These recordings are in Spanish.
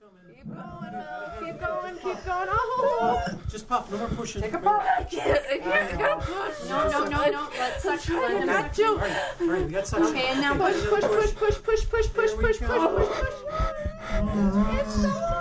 Keep going, Mel. Keep going, keep going. Oh! Just puff, no more pushing. Take a puff. I can't, I can't, I gotta push. No, no, no, no. Let's suction. I Let him got suction. to. Right, right, we got suction. Okay, and now Push, push, push, push, push, push, push, push, push, push, push. It's so Yo,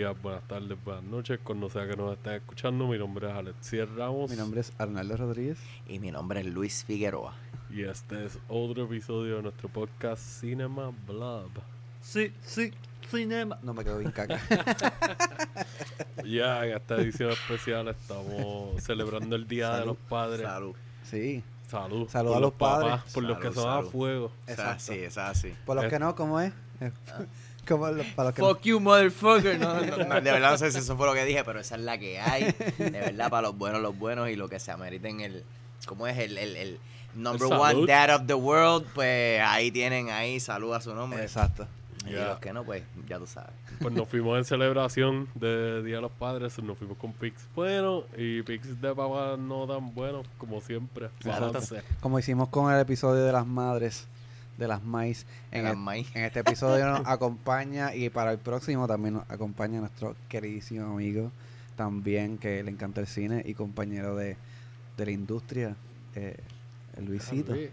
días, buenas tardes, buenas noches, cuando sea que nos estén escuchando. Mi nombre es Alexier Ramos Mi nombre es Arnaldo Rodríguez. Y mi nombre es Luis Figueroa. y este es otro episodio de nuestro podcast Cinema Blob. Sí, sí, cinema. No me quedo bien caca. Ya en esta edición especial estamos celebrando el Día de los Padres. Salud. sí. Salud. Salud por a los padres. papás, por los que Salud, son a fuego. Es así, es así. Por los que no, ¿cómo es? Como lo- para los que Fuck you, motherfucker. No, no, no, de verdad no sé si eso fue lo que dije, pero esa es la que hay. De verdad, para los buenos, los buenos y lo que se ameriten el. ¿Cómo es? El, el, el number El one dad of the world. Pues ahí tienen, ahí salud a su no. nombre. Exacto. Y Ya. los que no, pues ya tú sabes. Pues nos fuimos en celebración de Día de los Padres, nos fuimos con Pix bueno y Pix de papá no tan bueno como siempre. Claro. Entonces, Como hicimos con el episodio de las madres, de las maíz. En, Las el- maíz. en este episodio nos acompaña y para el próximo también nos acompaña nuestro queridísimo amigo, también que le encanta el cine y compañero de, de la industria, eh, el Luisito. Luis,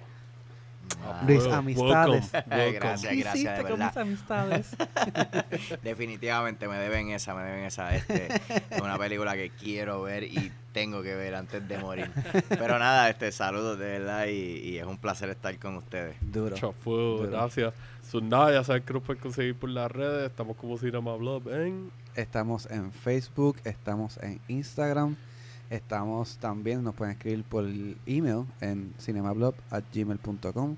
Ah, Luis, welcome, amistades. welcome. Gracias, gracias, de verdad. amistades? Definitivamente me deben esa, me deben esa. Este, es una película que quiero ver y tengo que ver antes de morir. Pero nada, este saludos de verdad y, y es un placer estar con ustedes. Duro. Duro. gracias. So, nada, ya saben que nos pueden conseguir por las redes. Estamos como Cinema Blob en Estamos en Facebook, estamos en Instagram, estamos también, nos pueden escribir por email en cinemablog.gmail.com.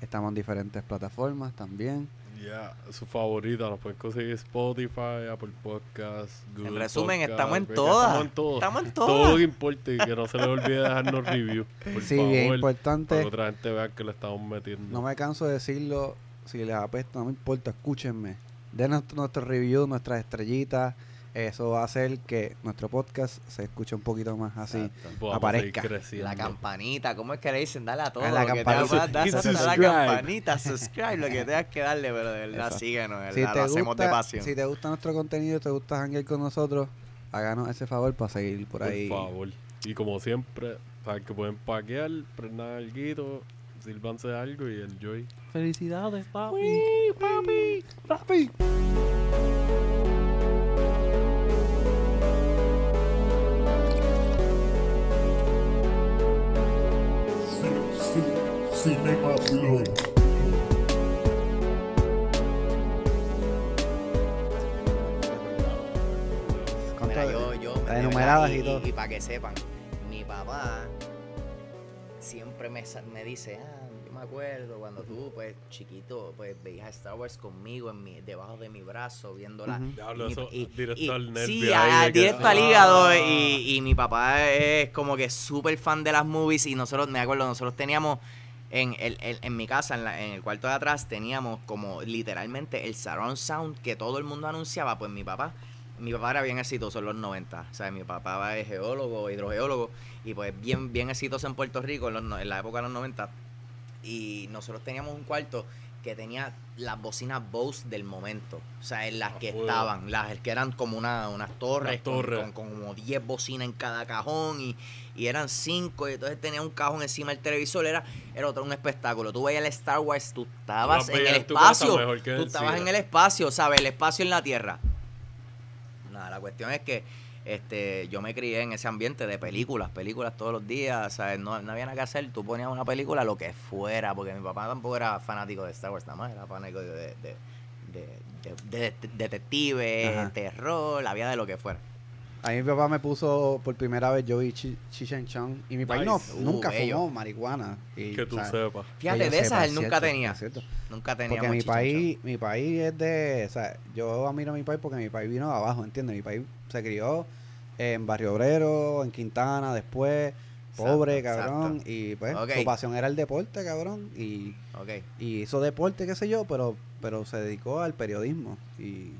Estamos en diferentes plataformas también. Ya su favorita. Nos pueden conseguir Spotify, Apple Podcasts, Google En resumen, Podcast, estamos en porque todas. Estamos en todas. Estamos en Todo lo todas. que importe y que no se les olvide dejarnos review. Por sí, favor. bien Para importante. que otra gente vea que le estamos metiendo. No me canso de decirlo, si les apesta, no me importa, escúchenme. Den nuestro, nuestro review, nuestras estrellitas. Eso va a hacer que nuestro podcast se escuche un poquito más así. Exacto. Aparezca. La campanita, ¿cómo es que le dicen? Dale a todo. A la lo que campanita. te das, Hit a la campanita, subscribe, lo que tengas que darle, pero de verdad Exacto. síguenos, de Si verdad, te, lo hacemos de gusta, pasión. si te gusta nuestro contenido, te gusta hangar con nosotros, háganos ese favor para seguir por Por ahí. favor. Y como siempre, saben que pueden paquear, prender algo, sírvanse algo y enjoy. Felicidades, papi. papi, papi. Y, y todo. Y, para que sepan, mi papá siempre me, me dice, ah, yo me acuerdo cuando tú, pues, chiquito, pues, veías Star Wars conmigo en mi, debajo de mi brazo, viéndola. Ujú. Diablo, Y- eso, y- directo y- al nervio. Sí, a- directo al Ah. hígado. Y, y mi papá es como que súper fan de las movies. Y nosotros, me acuerdo, nosotros teníamos en, el, el- en mi casa, en, la- en el cuarto de atrás, teníamos como literalmente el surround sound que todo el mundo anunciaba. Pues mi papá, mi papá era bien exitoso en los 90. O sea, mi papá es geólogo, hidrogeólogo. Y pues bien, bien exitoso en Puerto Rico en, los en la época de los 90. Y nosotros teníamos un cuarto que tenía las bocinas Bose del momento. O sea, en las Ah, que estaban, las que eran como una, unas torres, Unas con- torres. Con, con como 10 bocinas en cada cajón y, y eran 5 y entonces tenía un cajón encima del televisor, era, era otro un espectáculo. Tú veías el Star Wars, tú estabas en el espacio, tú estabas en el espacio, ¿sabes? El espacio en la Tierra. Nada, la cuestión es que este, yo me crié en ese ambiente de películas, películas todos los días, ¿sabes? No, no había nada que hacer, tú ponías una película, lo que fuera, porque mi papá tampoco era fanático de Star Wars, nada más era fanático de, de, de, de- de- de- de- detectives, terror, había de lo que fuera. A mí mi papá me puso por primera vez, yo vi Chi- Cheech Chong y mi país no. Uh, nunca bello. fumó marihuana. Y, Que tú sepas. Fíjate, Que de esas él nunca cierto, tenía. cierto. Nunca teníamos Porque mi país, mi país es de, o sea, yo admiro a mi país porque mi país vino de abajo, ¿entiendes? Mi país se crió en Barrio Obrero, en Quintana, después, pobre, Exacto, cabrón, exacto. y pues su pasión era el deporte, cabrón, y, y hizo deporte, qué sé yo, pero, pero se dedicó al periodismo y,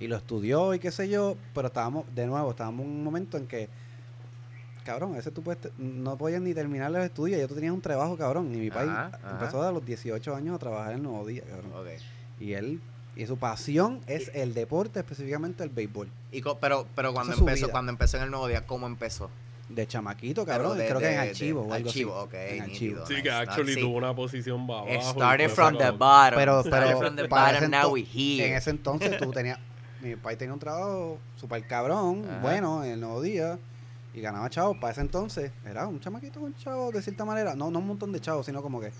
y lo estudió y qué sé yo, pero estábamos, de nuevo, estábamos en un momento en que cabrón, ese tú puedes no podías ni terminar los estudios, ya tú tenías un trabajo, cabrón. Y mi país empezó a los 18 años a trabajar en Nuevo Día, cabrón. Y él, y su pasión es el deporte, específicamente el béisbol. Y co- pero, pero cuando Esa empezó, cuando empezó en el nuevo día, ¿cómo empezó? De chamaquito, cabrón. de- creo que de- en de- archivo o algo archivo, así. ok, En archivo. Sí, Nice, que actually sí. tuvo una posición It y started from the bottom. Pero, from the bottom, now we here. en ese entonces tú tenías, mi país tenía un trabajo super cabrón, Ajá. bueno, en el nuevo día, y ganaba chavos. Para ese entonces era un chamaquito con chavos, de cierta manera. No, no un montón de chavos, sino como que,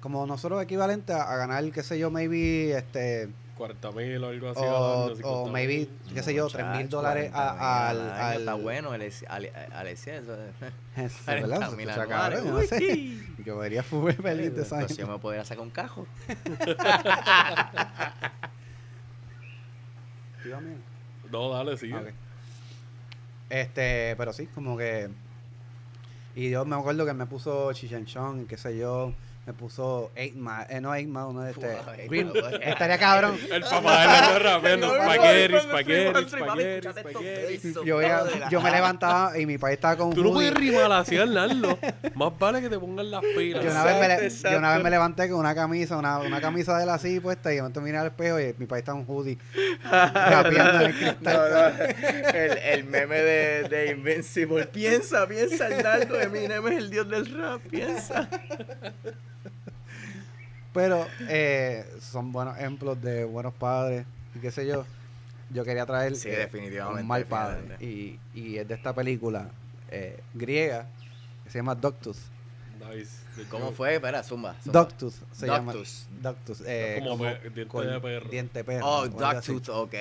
como nosotros equivalente a, a ganar, qué sé yo, maybe, este, 40 mil o algo así. o, al año, 50 o mil. maybe, qué sé yo, 3 mil dólares 40 a- al, al, Está bueno, Ale- Alexia, eso es- Es 40 verdad, mil anuales, no sé. Yo vería fútbol feliz de esa si yo me podría sacar un cajo. No, dale, sigue. Ah, ok. Este, pero sí, como que. Y yo me acuerdo que me puso Chichenchón y qué sé yo. Me puso Eight Mile, eh, no Eight Mile, uno de este. Wow, Eight Green- Mile. estaría cabrón. El papá de la rapeando No, no, no, espagueti, no, no, espagueti, no, no, no, espagueti, escúchate estos espagueti. besos, Yo, yo me levantaba y mi país estaba con un Tú no puedes rimar así, Hernando. Más vale que te pongan las pilas. Yo una, vez me, le- Exacto, yo una vez exacto. me levanté con una camisa, una, una camisa de él así puesta y de momento miré al espejo y mi país estaba un hoodie rapeando en el cristal. No, no, el, el meme de, de Invincible. Piensa, piensa, Hernando. Eminem es el dios del rap. Piensa. Pero eh, son buenos ejemplos de buenos padres y qué sé yo. Yo quería traer Sí, eh, definitivamente, un mal padre definitivamente. y, y es de esta película eh, griega que se llama Doctus. Nice. ¿Cómo fue? Espera, zumba. zumba. Doctus se llama. Doctus. Doctus. eh, como diente con de perro. Diente de perro. Oh, o algo así. Dogtooth. Ok,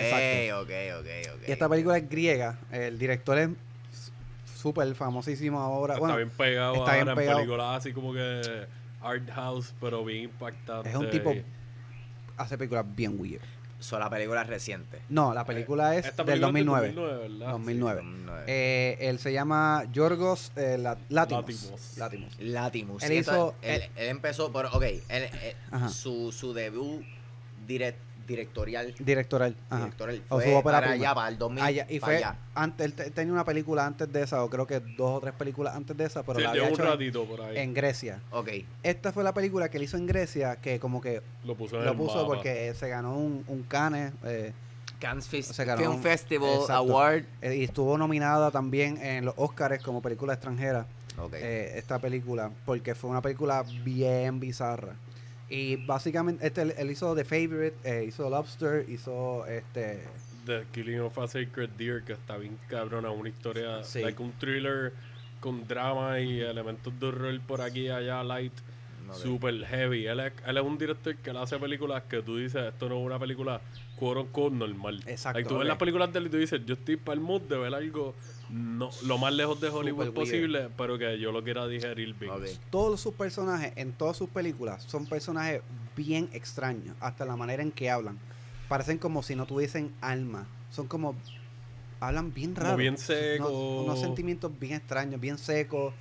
ok, ok, ok. Y esta película es griega. El director es súper famosísimo ahora. Está Bueno, bien pegado está bien ahora pegado. en películas así como que art house, pero bien impactante. es un tipo. y- Hace películas bien weird. Son la película reciente. No, la película es Esta del película 2009. es del 2009, ¿verdad? 2009. Mm, Eh, él se llama Yorgos eh, La- Látimos. Látimos. Látimos. Latimus. Él hizo- él, él- él empezó por. Ok, él- él- Ajá. su, su debut direct, directorial. Ajá. directorial O fue para prima. allá, para el 2000. Allá, y para fue allá. antes, él te- tenía una película antes de esa, o creo que dos o tres películas antes de esa, pero Sí, la había un hecho en- ratito por ahí. en Grecia. Ok. Esta fue la película que él hizo en Grecia, que como que lo puso en lo puso mapa. porque se ganó un, un Cannes eh, Cannes Film un- Festival exacto. Award. eh, y estuvo nominada también en los Oscars como película extranjera. Ok. eh, esta película, porque fue una película bien bizarra. Y básicamente, este, él, hizo The Favorite, eh, hizo Lobster, hizo este. The Killing of a Sacred Deer, que está bien cabrona, una historia, Sí. like un thriller con drama y elementos de horror por aquí y allá, light, super heavy. Él es, él es un director que le hace películas que tú dices, esto no es una película quote unquote normal. Exacto. Like, tú ves las películas de él y tú dices, yo estoy para el mood de ver algo no, lo más lejos de Hollywood posible, pero que yo lo quiera digerir bien. Ok. Todos sus personajes, en todas sus películas, son personajes bien extraños. Hasta la manera en que hablan. Parecen como si no tuviesen alma. Son como. Hablan bien Como raro. bien No- seco. unos sentimientos bien extraños, bien secos.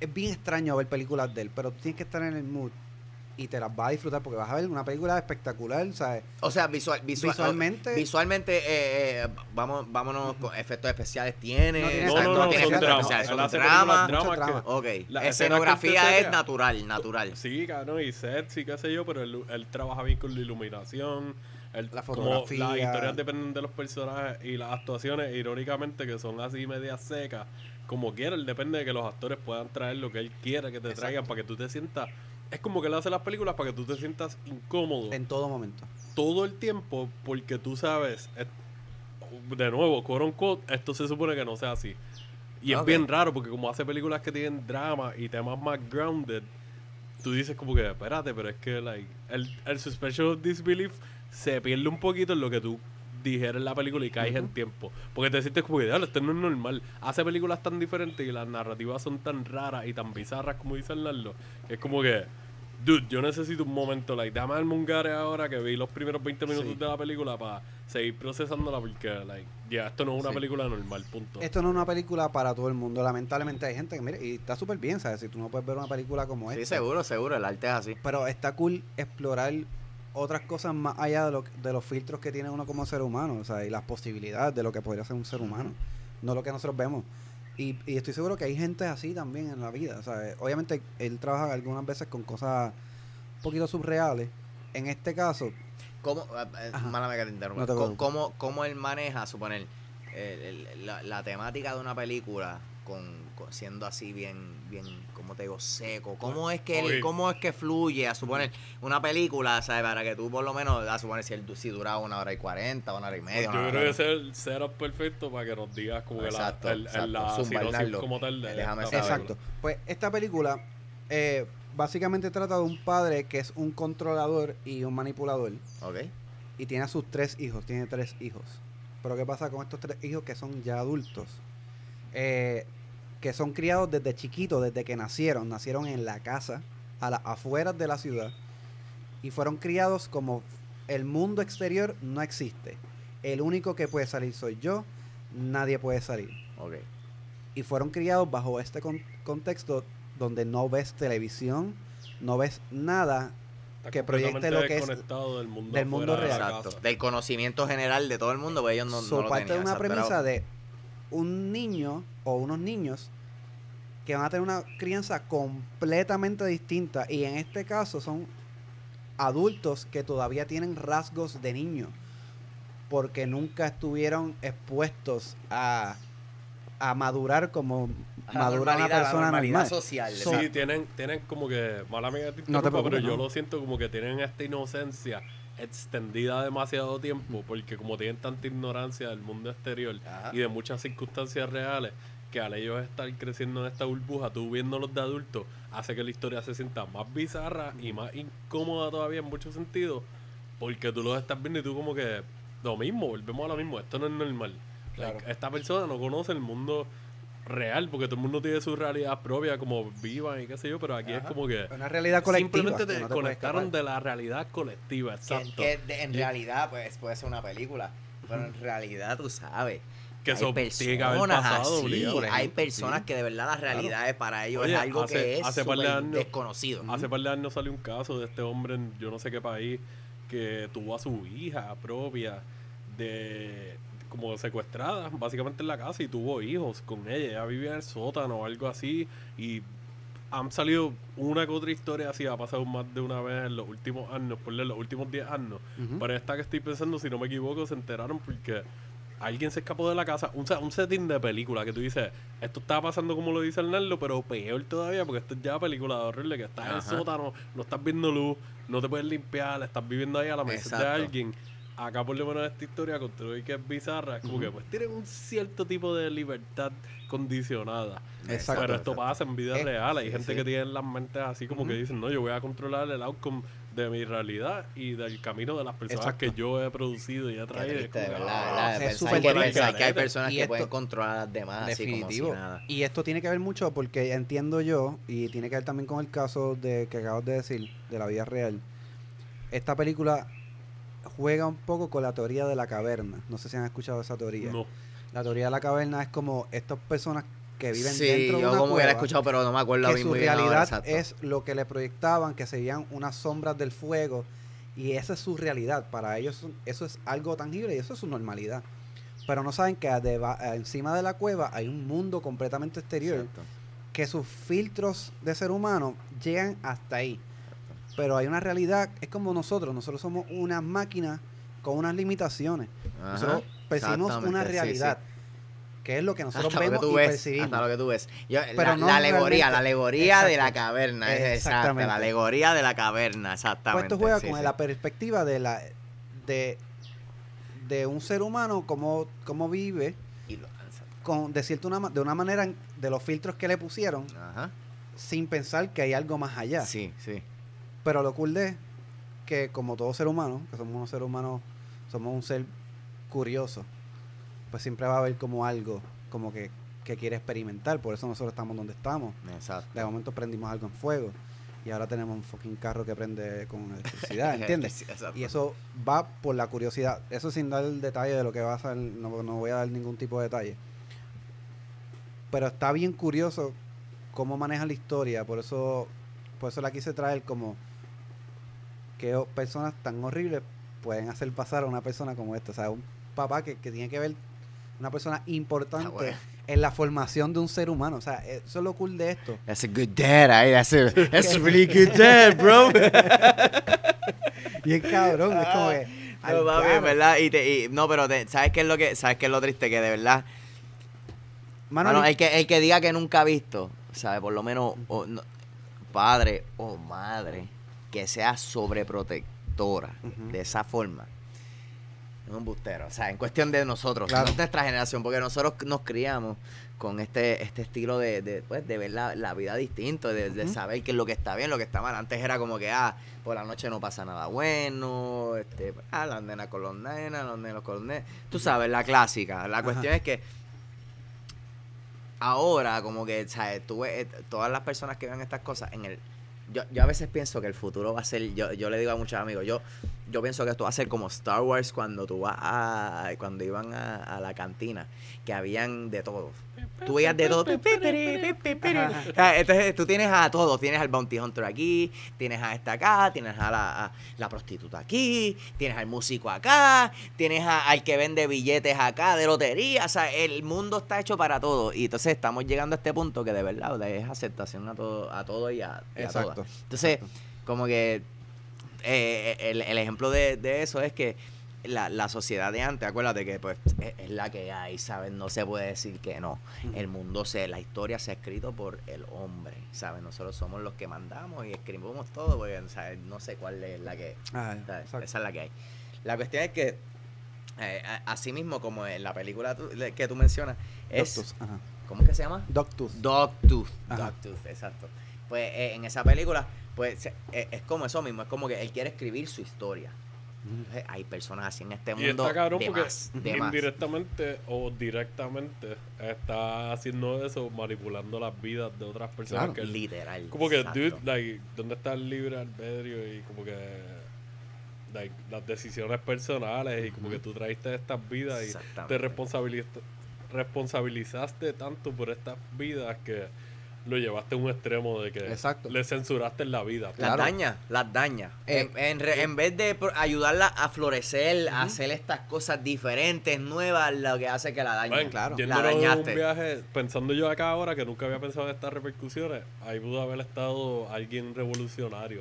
Es bien extraño ver películas de él, pero tienes que estar en el mood y te las vas a disfrutar porque vas a ver una película espectacular, ¿sabes? O sea, visual, visual- Visualmente- Visualmente, eh, eh, vamos, vámonos con efectos especiales. Tiene. No No, no, efectos no, tiene efectos dramas. especiales, Él son drama. dramas drama. que- Ok. La Escenografía es natural, natural. Sí, cabrón, y sets y qué sé yo, pero él, él trabaja bien con la iluminación. él- La como fotografía. las historias dependen de los personajes y las actuaciones, irónicamente, que son así medias secas. Como quiera, él depende de que los actores puedan traer lo que él quiera que te Exacto. traigan para que tú te sientas. Es como que él hace las películas para que tú te sientas incómodo En todo momento. todo el tiempo, porque tú sabes, es- de nuevo, quote unquote, esto se supone que no sea así. Y es bien raro porque como hace películas que tienen drama y temas más grounded, tú dices como que, espérate, pero es que like, el, el suspension of disbelief se pierde un poquito en lo que tú dijeras en la película y caes en tiempo. Porque te sientes como que, "Diablo, esto no es normal. Hace películas tan diferentes y las narrativas son tan raras y tan bizarras como dice Arnaldo, que es como que, dude, yo necesito un momento, like, dame darme un gare ahora que vi los primeros 20 minutos Sí. de la película para seguir procesándola porque, like, ya, esto no es una Sí. película normal, punto. Esto no es una película para todo el mundo. Lamentablemente hay gente que, mire, y está súper bien, ¿sabes? Si tú no puedes ver una película como Sí, esta. seguro, seguro. El arte es así. Pero está cool explorar otras cosas más allá de, lo, de los filtros que tiene uno como ser humano, o sea, y las posibilidades de lo que podría ser un ser humano, no lo que nosotros vemos. Y, y estoy seguro que hay gente así también en la vida. Eh, obviamente él trabaja algunas veces con cosas un poquito subreales. En este caso, ¿Cómo, eh, mala que te interrumpa. No te. ¿Cómo, cómo él maneja, suponer, el- el- la, la temática de una película con, con- siendo así bien, bien, ¿cómo te digo? Seco. ¿Cómo es que él- Ok. cómo es que fluye, a suponer, una película, ¿sabes? Para que tú por lo menos, a suponer si, él, si duraba una hora y cuarenta, una hora y media. Yo hora- creo que ese es el setup perfecto para que nos digas como que la, Exacto, el- el- la Zumba, como tal de Déjame saber. Exacto. Pues esta película eh, básicamente trata de un padre que es un controlador y un manipulador Ok. y tiene a sus tres hijos, tiene tres hijos. Pero ¿qué pasa con estos tres hijos que son ya adultos? Eh, que son criados desde chiquitos, desde que nacieron, nacieron en la casa, a las afueras de la ciudad, y fueron criados como el mundo exterior no existe. El único que puede salir soy yo, nadie puede salir Ok. y fueron criados bajo este con- contexto donde no ves televisión, no ves nada Está que proyecte lo que es del mundo, del mundo real. Exacto. Del conocimiento general de todo el mundo, pues ellos no, So, no lo parte tenían. de una premisa de un niño o unos niños que van a tener una crianza completamente distinta y en este caso son adultos que todavía tienen rasgos de niño porque nunca estuvieron expuestos a, a madurar como a la madura una persona normal. social. So- Sí, tienen, tienen como que, mala te No te preocupes, pero yo lo siento como que tienen esta inocencia extendida demasiado tiempo, porque como tienen tanta ignorancia del mundo exterior Ajá. y de muchas circunstancias reales, que al ellos estar creciendo en esta burbuja, tú viéndolos de adultos, hace que la historia se sienta más bizarra y más incómoda todavía en muchos sentidos, porque tú los estás viendo y tú como que, lo mismo, volvemos a lo mismo, esto no es normal. Like, esta persona no conoce el mundo real, porque todo el mundo tiene su realidad propia, como vivan y qué sé yo, pero aquí es como que Una realidad colectiva. simplemente que te no te conectaron de la realidad colectiva, Que, exacto. que de- en Y- realidad pues puede ser una película, pero en realidad tú sabes. Que hay eso personas pasado, así, obligado. por hay personas sí. que de verdad la realidad es para ellos Oye, es algo hace- que es hace par de súper años- desconocido. Hace par de años salió un caso de este hombre en yo no sé qué país que tuvo a su hija propia de como secuestrada básicamente en la casa y tuvo hijos con ella. Ella vivía en el sótano o algo así y han salido una que otra historia así, ha pasado más de una vez en los últimos años, por los últimos 10 años. Pero esta que estoy pensando, si no me equivoco, se enteraron porque alguien se escapó de la casa. Un, un setting de película que tú dices, esto está pasando como lo dice Arnaldo, pero peor todavía porque esto es ya película de horrible, que estás en el sótano, no estás viendo luz, no te puedes limpiar, estás viviendo ahí a la merced de alguien. Acá por lo menos esta historia, con todo y que es bizarra, es como Ujú. que pues tienen un cierto tipo de libertad condicionada. Exacto. Pero esto pasa en vida Eh, real. Hay sí, gente sí. que tiene las mentes así como que Ujú. dicen, no, yo voy a controlar el outcome de mi realidad y del camino de las personas Exacto. que yo he producido y he traído. Triste, de como que, verdad, ah, ¿verdad? es súper que, pensar que hay personas Y que esto- pueden controlar a las demás así como Definitivo. si nada. Y esto tiene que ver mucho porque entiendo yo, y tiene que ver también con el caso de que acabas de decir, de la vida real. Esta película juega un poco con la teoría de la caverna. No sé si han escuchado esa teoría. No. La teoría de la caverna es como estas personas que viven Sí, dentro de yo una como que la he cueva, escuchado, pero no me acuerdo que bien su muy bien ahora, realidad es lo que le proyectaban, que se veían unas sombras del fuego, y esa es su realidad. Para ellos eso es algo tangible y eso es su normalidad. Pero no saben que adeba- encima de la cueva hay un mundo completamente exterior Exacto. que sus filtros de ser humano llegan hasta ahí. Pero hay una realidad, es como nosotros, nosotros somos unas máquinas con unas limitaciones. Ajá, Nosotros percibimos una sí, realidad, sí. que es lo que nosotros Hasta lo que vemos tú y ves, percibimos. hasta lo que tú ves. Yo- Pero la, no la alegoría, la alegoría de la caverna, es la alegoría de la caverna, Pues exactamente. esto juega sí, con la perspectiva de la de, de un ser humano, cómo, cómo vive, Y lo- con, de, una, de una manera de los filtros que le pusieron, Ajá. sin pensar que hay algo más allá. Sí, sí. Pero lo cool de es que como todo ser humano, que somos unos seres humanos, somos un ser curioso, pues siempre va a haber como algo como que, que quiere experimentar. Por eso nosotros estamos donde estamos. Exacto. De momento prendimos algo en fuego y ahora tenemos un fucking carro que prende con electricidad, ¿entiendes? Y eso va por la curiosidad. Eso sin dar el detalle de lo que va a ser, no, no voy a dar ningún tipo de detalle. Pero está bien curioso cómo maneja la historia, por eso por eso la quise traer como que o- personas tan horribles pueden hacer pasar a una persona como esta. O sea, un papá que, que tiene que ver una persona importante Ah, bueno. en la formación de un ser humano. O sea, eso es lo cool de esto. That's a good dad, eh. That's a, that's a really good dad, bro. Y es cabrón, es como que. al No, papi, en verdad. Y te, y- no, pero te- ¿sabes qué es lo que sabes qué es lo triste? Que de verdad. Mano, el, que, el que diga que nunca ha visto, ¿sabes? Por lo menos, o no- padre o madre, que sea sobreprotectora de esa forma. Es un bustero. O sea, en cuestión de nosotros, Claro. no nuestra generación, porque nosotros nos criamos con este, este estilo de, de, pues, de ver la, la vida distinto, de, saber qué es lo que está bien, lo que está mal. Antes era como que, ah, por la noche no pasa nada bueno, este, ah, las nenas con los nenas, los nenos con los nenes. Tú sabes, la clásica. La Ajá. cuestión es que ahora, como que, ¿sabes? Tú ves, eh, todas las personas que vean estas cosas en el. Yo, yo a veces pienso que el futuro va a ser. Yo, yo le digo a muchos amigos, yo, yo pienso que esto va a ser como Star Wars cuando tú vas a. cuando iban a, a la cantina, que habían de todo. Tú veías de todo. Entonces tú tienes a todos, tienes al Bounty Hunter aquí, tienes a esta acá, tienes a la, a la prostituta aquí, tienes al músico acá, tienes a- al que vende billetes acá de lotería, o sea, el mundo está hecho para todo y entonces estamos llegando a este punto que de verdad es aceptación a todo, a todo y a, y a Exacto. todas. Entonces, exacto. como que eh, el, el ejemplo de, de eso es que la, la sociedad de antes, acuérdate que pues es, es la que hay, ¿sabes? No se puede decir que no. El mundo se, la historia se ha escrito por el hombre, ¿sabes? Nosotros somos los que mandamos y escribimos todo, porque ¿sabes? no sé cuál es la que, Ah. Esa es la que hay. La cuestión es que, eh, así mismo como en la película tu- que tú mencionas, es, Doctus, ajá. ¿cómo es que se llama? Doctus. Dogtooth. Ajá. Dogtooth, exacto. Pues eh, en esa película, pues eh, es como eso mismo, es como que él quiere escribir su historia. Entonces, hay personas así en este Y mundo. está cabrón de porque más, de más. indirectamente o directamente está haciendo eso, manipulando las vidas de otras personas. Claro. que Literal. como que, exacto. dude, like, ¿dónde está el libre albedrío? Y como que, like, las decisiones personales y como que tú traíste estas vidas y te responsabilizaste, responsabilizaste tanto por estas vidas que lo llevaste a un extremo de que Exacto. le censuraste la vida. Las Claro. daña, las daña. Eh, en, en re- en vez de ayudarla a florecer, a hacer estas cosas diferentes, nuevas, lo que hace que la dañe. Ven, claro. La de un dañaste. viaje, pensando yo acá ahora que nunca había pensado en estas repercusiones, ahí pudo haber estado alguien revolucionario.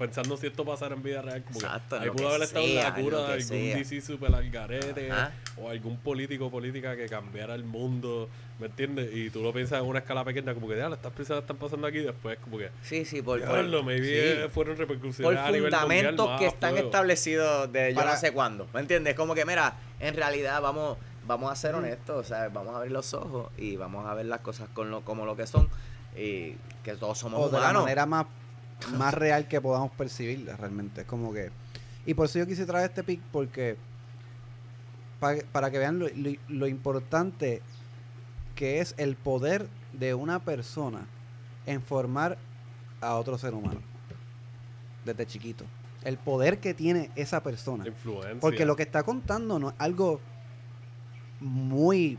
Pensando si esto pasara en vida real, como que Exacto, ahí pudo que haber estado la sea, en cura de algún sea. DC super al garete Ajá. o algún político o política que cambiara el mundo, ¿me entiendes? Y tú lo piensas en una escala pequeña, como que, ya, estas personas están pasando aquí, después como que, Sí, sí, por, por, diablo, maybe sí. eh, fueron por repercusiones a nivel mundial fundamentos más que están fuego. establecidos de yo Para- no sé cuándo. ¿Me entiendes? Como que, mira, en realidad vamos, vamos a ser honestos, o sea, vamos a abrir los ojos y vamos a ver las cosas con lo, como lo que son y que todos somos o de la humanos. manera más, más real que podamos percibirla realmente. Es como que. Y por eso yo quise traer este pick porque. pa- para que vean lo, lo- lo importante que es el poder de una persona en formar a otro ser humano. Desde chiquito. El poder que tiene esa persona. Influencia. Porque lo que está contando no es algo muy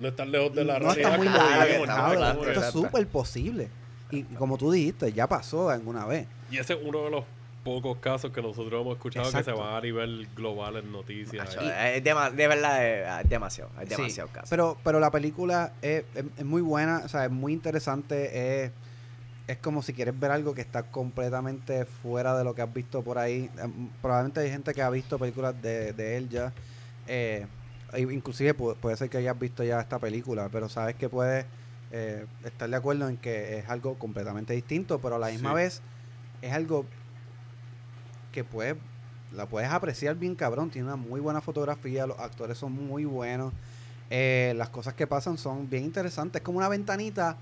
no estar lejos de la no está realidad. está muy lejos. claro, Como que- Esto es exacto. súper posible. Y como tú dijiste, ya pasó alguna vez. Y ese es uno de los pocos casos que nosotros hemos escuchado que se van a nivel global en noticias. Es dema- de verdad, es, es demasiado, es Sí, demasiado caso. Pero, pero la película es, es- es muy buena, o sea, es muy interesante. Es, es como si quieres ver algo que está completamente fuera de lo que has visto por ahí. Em, Probablemente hay gente que ha visto películas de, de él ya. eh, e inclusive pu- puede ser que hayas visto ya esta película, pero sabes que puedes eh, estar de acuerdo en que es algo completamente distinto, pero a la misma Sí. vez es algo que puedes la puedes apreciar bien cabrón, tiene una muy buena fotografía, los actores son muy buenos, eh, las cosas que pasan son bien interesantes, es como una ventanita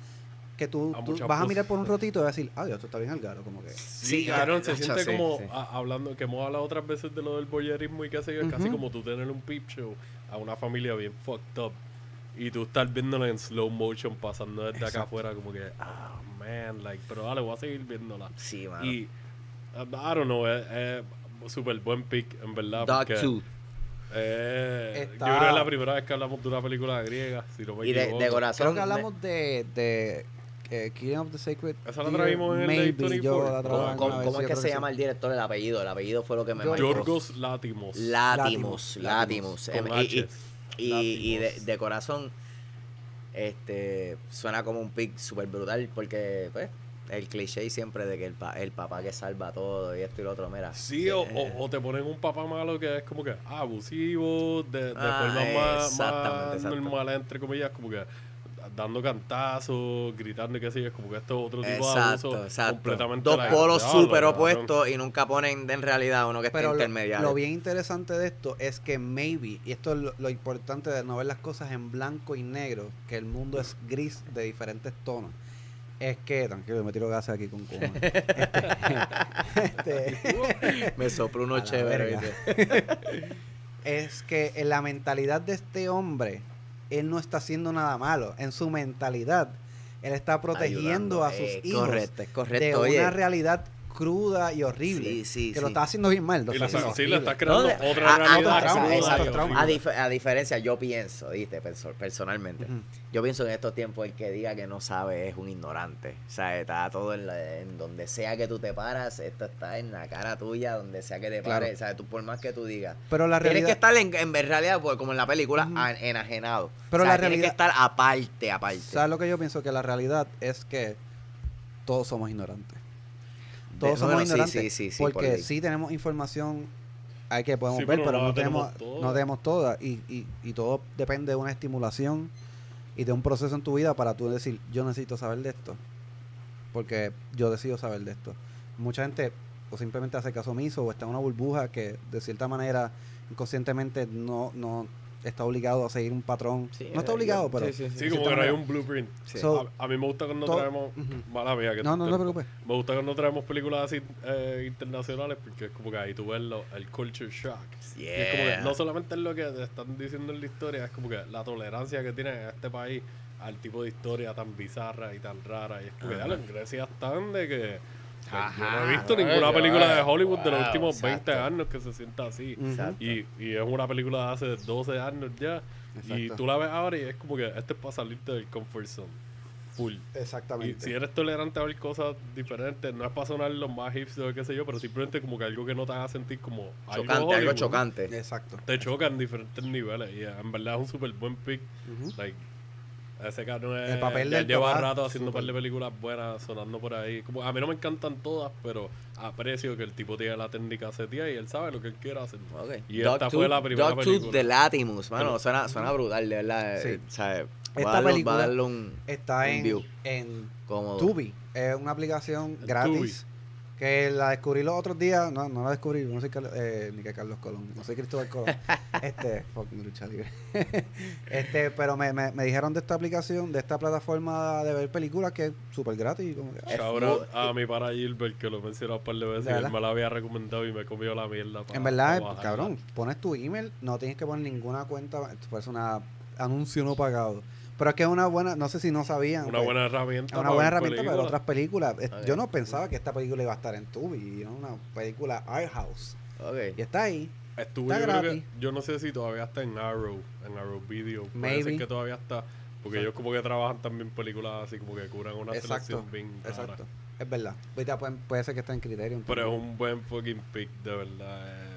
que tú, A tú muchas vas a mirar por un ratito y vas a decir, ay, esto está bien al garo, como que... Sí, Sí, cabrón, se siente sí, como sí. a- hablando, que hemos hablado otras veces de lo del boyerismo y qué sé yo, es casi como tú tener un peep show a una familia bien fucked up y tú estar viéndola en slow motion pasando desde acá Exacto. afuera como que, ah, man, like, pero dale, voy a seguir viéndola. sí, mano. Y, I don't know, es, es súper buen pick, en verdad. porque, Dogtooth. eh, Está- Yo creo que es la primera vez que hablamos de una película griega, si no me Y de, equivoco. de corazón. Creo que hablamos de, de eh, Killing of the Sacred Esa la trajimos en el maybe, 24. yo la ¿Cómo- ¿Cómo, cómo es que se llama el director? El apellido. El apellido fue lo que me. Yorgos. Látimos, Látimos, Látimos. con Em, y- de, de corazón, Este, suena como un pick súper brutal porque, pues, el cliché siempre de que el, pa- el papá que salva todo y esto y lo otro, mira. Sí, o, o, o te ponen un papá malo que es como que abusivo, de, de Ah, forma más, más normal, entre comillas, como que dando cantazos, gritando y qué sé yo, es como que esto es otro tipo de Exacto, abuso exacto. completamente Dos polos súper opuestos y nunca ponen en realidad uno que esté intermediario. lo bien interesante de esto es que maybe, y esto es lo, lo importante de no ver las cosas en blanco y negro, que el mundo es gris de diferentes tonos, es que, tranquilo, me tiro gases aquí con cojones. Este, este, Me sopló A uno chévere. es que en la mentalidad de este hombre, él no está haciendo nada malo. En su mentalidad, él está protegiendo Ayudando. a sus Eh, hijos Correcto, de correcto. Oye, una realidad cruda y horrible. Sí, sí, que sí. lo está haciendo bien mal. Lo Y está la, haciendo sí, horrible. estás creando otra a- a- realidad. y exacto, a, dif- a diferencia, yo pienso, ¿viste? Perso- personalmente. Yo pienso que en estos tiempos el que diga que no sabe es un ignorante. O sea, está todo en, la- en donde sea que tú te paras, esto está en la cara tuya, donde sea que te Claro. pares. O sea, tú por más que tú digas. Pero la Tienes que realidad, estar en, en realidad, pues, como en la película, a- enajenado. Pero o sea, la tienes que realidad- estar aparte, aparte. ¿sabes lo que yo pienso? Que la realidad es que todos somos ignorantes. Todos De- somos bueno, ignorantes. sí, sí, sí, por porque ley. sí tenemos información hay que podemos Sí, ver, pero pero no tenemos, tenemos toda. no tenemos todas. Y, y, y todo depende de una estimulación y de un proceso en tu vida para tú decir, yo necesito saber de esto. Porque yo decido saber de esto. Mucha gente o simplemente hace caso omiso o está en una burbuja que de cierta manera inconscientemente no, no está obligado a seguir un patrón. Sí, no está eh, obligado, yo- pero... sí, sí, sí. Sí, de como que no hay un blueprint. Sí. So, a, a mí me gusta cuando todo- traemos. Mala mía, que No, no, te- no te preocupes. Me gusta cuando traemos películas así eh, internacionales porque es como que ahí tú ves lo- el culture shock. Y es como que Yeah. no solamente es lo que te están diciendo en la historia, es como que la tolerancia que tienen en este país al tipo de historia tan bizarra y tan rara. Y es como que Ajá. ya en Grecia están de que. Yo no he visto ninguna película de Hollywood de los últimos 20 exacto. años que se sienta así. Y, y es una película de hace 12 años ya. Y tú la ves ahora y es como que este es para salirte del comfort zone. Full. Y Exactamente. si eres tolerante a ver cosas diferentes, no es para sonar los más hipster o qué sé yo, pero simplemente como que algo que no te haga sentir como algo, Chocante, algo chocante. Exacto. Te choca en diferentes niveles. Y en verdad es un súper buen pick. Like, ese cabrón es, El papel ya del lleva papá, rato haciendo un par de películas buenas sonando por ahí. Como, a mí no me encantan todas, pero aprecio que el tipo tiene la técnica setía y él sabe lo que él quiere hacer. Ok. Y esta fue la primera película. de Latimus, mano. Pero- Suena, suena brutal, de verdad. Sí. eh, o sea, voy Esta darle, a película darle un Está un en, view. en cómodo. Tubi. Es una aplicación gratis. Que la descubrí los otros días. No, no la descubrí. No soy Carlos- eh, ni que Carlos Colón. No soy Cristóbal Colón. este, fuck lucha libre. este, pero me, me, me dijeron de esta aplicación, de esta plataforma de ver películas que es súper gratis. y como que, Es muy- out a mi para Gilbert, que lo he mencionado un par de veces. ¿De y él me la había recomendado y me comió la mierda. pa- en verdad, cabrón, pones tu email, no tienes que poner ninguna cuenta. Esto parece una anuncio no pagado. Pero es que es una buena, no sé si no sabían. Una pues, buena herramienta. Es una para buena herramienta para otras películas. Yo no pensaba que esta película iba a estar en Tubi. Era una película art house. Ok. Y está ahí. Estuve, Está yo, creo gratis. que, yo no sé si todavía está en Arrow, en Arrow Video. Puede Maybe. ser que todavía está. Porque ellos como que trabajan también películas así como que curan una Exacto. selección bien rara. Exacto. Es verdad. Ahorita pueden- puede ser que esté en criterio. Pero es un buen fucking pick, de verdad.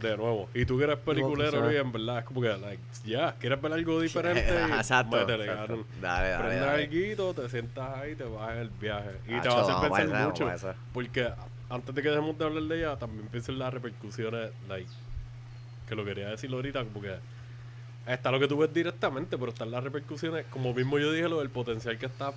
De nuevo. Y tú que eres peliculero, Luis, en verdad, es como que, like, ya, quieres ver algo diferente. y Exacto. métele, exacto. cabrón. Dale, dale, Prendes dale. alguito, te sientas ahí, te vas en el viaje. Y te va a hacer pensar mucho. Porque antes de que dejemos de hablar de ella, también pienso en las repercusiones, like, que lo quería decir ahorita, como que está lo que tú ves directamente, pero están las repercusiones, como mismo yo dije, lo del potencial que está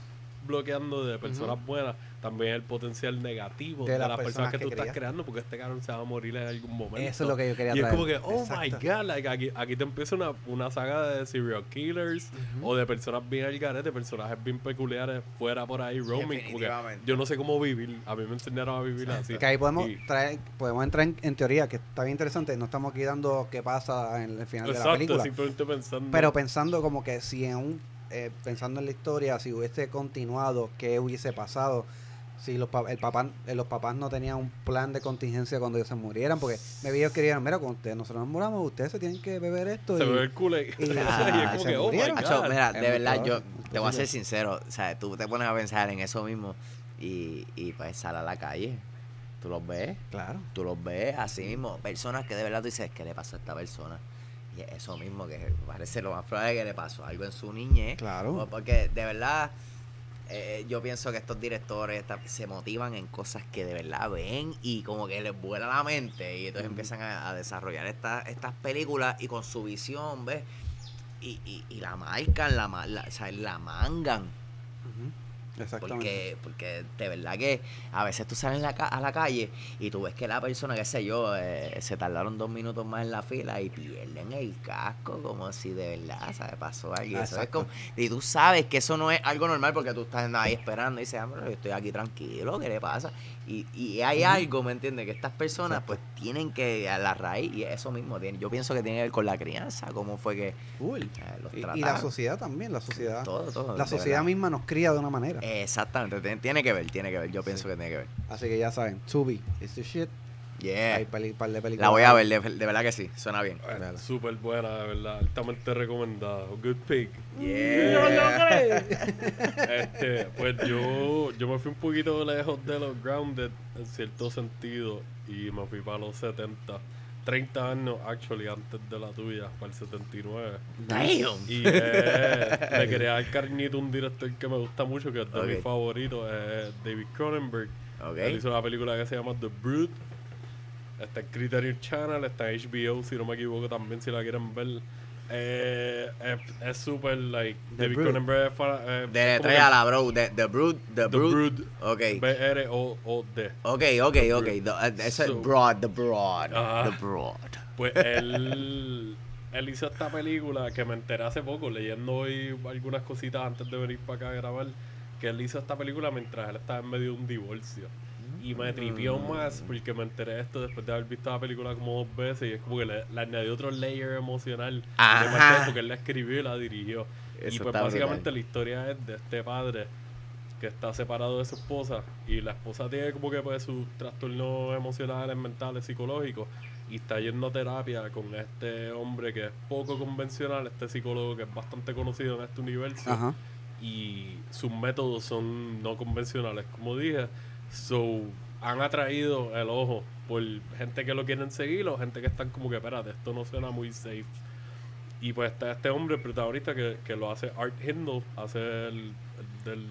bloqueando de personas buenas, también el potencial negativo De de, las las personas personas que, que tú estás creando, porque este cabrón se va a morir en algún momento. Eso es lo que yo quería Y es como que, oh my Exacto. god, like, aquí, aquí te empieza una, una saga de serial killers o de personas bien al garete, personajes bien peculiares fuera por ahí, roaming. Definitivamente. yo no sé cómo vivir. A mí me enseñaron a vivir así. Que ahí podemos, Y- traer, podemos entrar en, en teoría, que está bien interesante. No estamos aquí dando qué pasa en el final de la Exacto, película. simplemente pensando. Pero pensando como que si en un, eh, pensando en la historia, si hubiese continuado, qué hubiese pasado, si los, pa- el papá, eh, los papás no tenían un plan de contingencia cuando ellos se murieran, porque me vi ellos querían, mira, cuando ustedes, nosotros nos muramos, ustedes se tienen que beber esto. se y, ve el culo y, y- y ah, es como que, oh. Acho, mira, de verdad, yo te voy a ser sincero. O sea, tú te pones a pensar en eso mismo y, y pues sal a la calle. Tú los ves, Claro. tú los ves así mismo. Personas que de verdad tú dices, ¿qué le pasó a esta persona? Y es eso mismo que parece lo más probable que le pasó algo en su niñez. Claro. Porque de verdad, eh, yo pienso que estos directores esta- se motivan en cosas que de verdad ven y como que les vuela la mente. Y entonces empiezan a, a desarrollar esta- estas películas y con su visión, ¿ves? Y, y, y la marcan, la, la, o sea, la mangan. Exactamente. Porque, porque de verdad que a veces tú sales la a la calle y tú ves que la persona, qué sé yo, eh, se tardaron dos minutos más en la fila y pierden el casco como si de verdad, ¿sabes? Pasó algo. Y, eso es como- y tú sabes que eso no es algo normal porque tú estás ahí esperando y dices, ah, yo estoy aquí tranquilo, ¿qué le pasa? Y, y hay algo, ¿me entiendes? Que estas personas Exacto. pues tienen que a la raíz y eso mismo, tiene, yo pienso que tiene que ver con la crianza, cómo fue que eh, los Y, y la sociedad también, la sociedad. Todo, todo. La sociedad verdad. misma nos cría de una manera. Exactamente, tiene- tiene que ver, tiene que ver. Yo pienso que tiene que ver. Así que ya saben, Tubi, it's the shit. Yeah. Hay peli, par de películas. La voy a ver, de, de verdad que sí, suena bien. Eh. Súper buena, de verdad. Altamente recomendada. Good pick. Yeah. Este, pues yo, yo me fui un poquito lejos de los grounded en cierto sentido y me fui para los 70. 30 años, actually, antes de la tuya, para el 79. Damn. Y eh, le quería dar cariñito a un director que me gusta mucho, que es de Ok. mis favoritos, es David Cronenberg. Él Ok. hizo una película que se llama The Brood. Está en Criterion Channel, está en HBO, si no me equivoco, también si la quieren ver. Eh, es- es súper, like, The David. Cronenberg eh, De la bro, de The Brood, The The Brood. Brood. Ok. B-R-O-O-D. Ok, ok, ok. The- Eso es So- Broad, The Broad. The Broad. Pues él, él hizo esta película que me enteré hace poco, leyendo hoy algunas cositas antes de venir para acá a grabar, que él hizo esta película mientras él estaba en medio de un divorcio. Y me tripió Mm. más porque me enteré de esto después de haber visto la película como dos veces y es como que le, le añadió otro layer emocional. Ajá. Porque él la escribió y la dirigió. y Eso pues está básicamente brutal. la historia es de este padre que está separado de su esposa y la esposa tiene como que pues sus trastornos emocionales, mentales, psicológicos y está yendo a terapia con este hombre que es poco convencional, este psicólogo que es bastante conocido en este universo Ajá. y sus métodos son no convencionales, como dije. So, han atraído el ojo por gente que lo quieren seguir o gente que están como que, espérate, esto no suena muy safe. Y pues está este hombre, el protagonista, que, que lo hace Art Hindle, hace el, el del